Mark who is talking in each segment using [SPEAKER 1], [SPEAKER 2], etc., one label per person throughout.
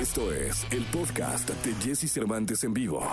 [SPEAKER 1] Esto es el podcast de Jesse Cervantes en vivo.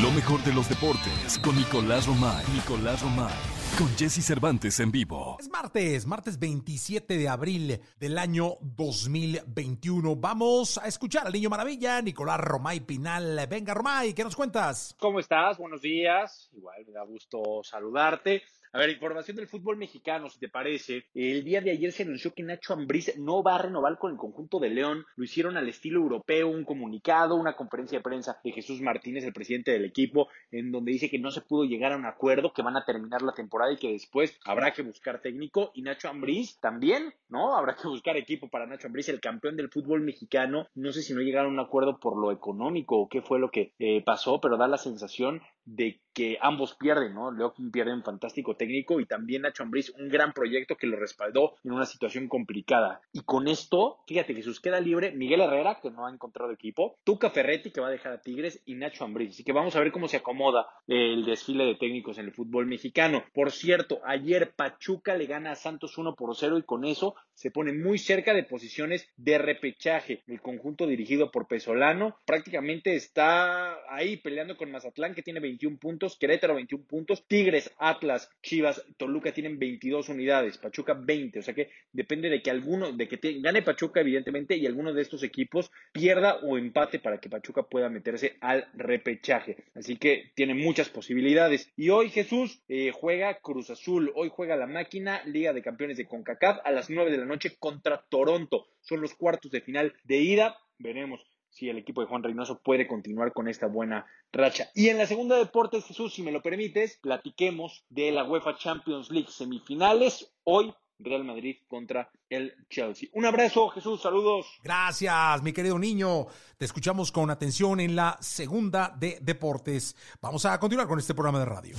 [SPEAKER 2] Lo mejor de los deportes con Nicolás Romay. Nicolás Romay. Con Jesse Cervantes en vivo.
[SPEAKER 3] Es martes, martes 27 de abril del año 2021. Vamos a escuchar al niño maravilla, Nicolás Romay Pinal. Venga, Romay, ¿qué nos cuentas?
[SPEAKER 4] ¿Cómo estás? Buenos días. Igual me da gusto saludarte. A ver, información del fútbol mexicano, si te parece. El día de ayer se anunció que Nacho Ambriz no va a renovar con el conjunto de León. Lo hicieron al estilo europeo, un comunicado, una conferencia de prensa de Jesús Martínez, el presidente del equipo, en donde dice que no se pudo llegar a un acuerdo, que van a terminar la temporada y que después habrá que buscar técnico. Y Nacho Ambriz también, ¿no? Habrá que buscar equipo para Nacho Ambriz, el campeón del fútbol mexicano. No sé si no llegaron a un acuerdo por lo económico o qué fue lo que eh, pasó, pero da la sensación de que ambos pierden, ¿no? León pierde un fantástico técnico y también Nacho Ambriz un gran proyecto que lo respaldó en una situación complicada. Y con esto, fíjate, Jesús queda libre Miguel Herrera, que no ha encontrado equipo, Tuca Ferretti, que va a dejar a Tigres, y Nacho Ambriz. Así que vamos a ver cómo se acomoda el desfile de técnicos en el fútbol mexicano. Por cierto, ayer Pachuca le gana a Santos 1 por 0 y con eso se pone muy cerca de posiciones de repechaje. El conjunto dirigido por Pesolano prácticamente está ahí peleando con Mazatlán, que tiene 21 puntos, Querétaro 21 puntos, Tigres, Atlas, Chivas, Toluca tienen 22 unidades, Pachuca 20. O sea que depende de que alguno, de que gane Pachuca, evidentemente, y alguno de estos equipos pierda o empate para que Pachuca pueda meterse al repechaje. Así que tiene muchas posibilidades. Y hoy Jesús eh, juega Cruz Azul, hoy juega la máquina Liga de Campeones de CONCACAF a las 9 de la noche contra Toronto. Son los cuartos de final de ida. Veremos si el equipo de Juan Reynoso puede continuar con esta buena racha. Y en la segunda deportes, Jesús, si me lo permites, platiquemos de la UEFA Champions League semifinales. Hoy Real Madrid contra el Chelsea. Un abrazo, Jesús, saludos.
[SPEAKER 3] Gracias, mi querido niño. Te escuchamos con atención en la segunda de deportes. Vamos a continuar con este programa de radio.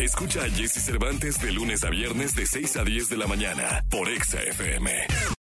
[SPEAKER 1] Escucha a Jesse Cervantes de lunes a viernes de 6 a 10 de la mañana por Exa FM.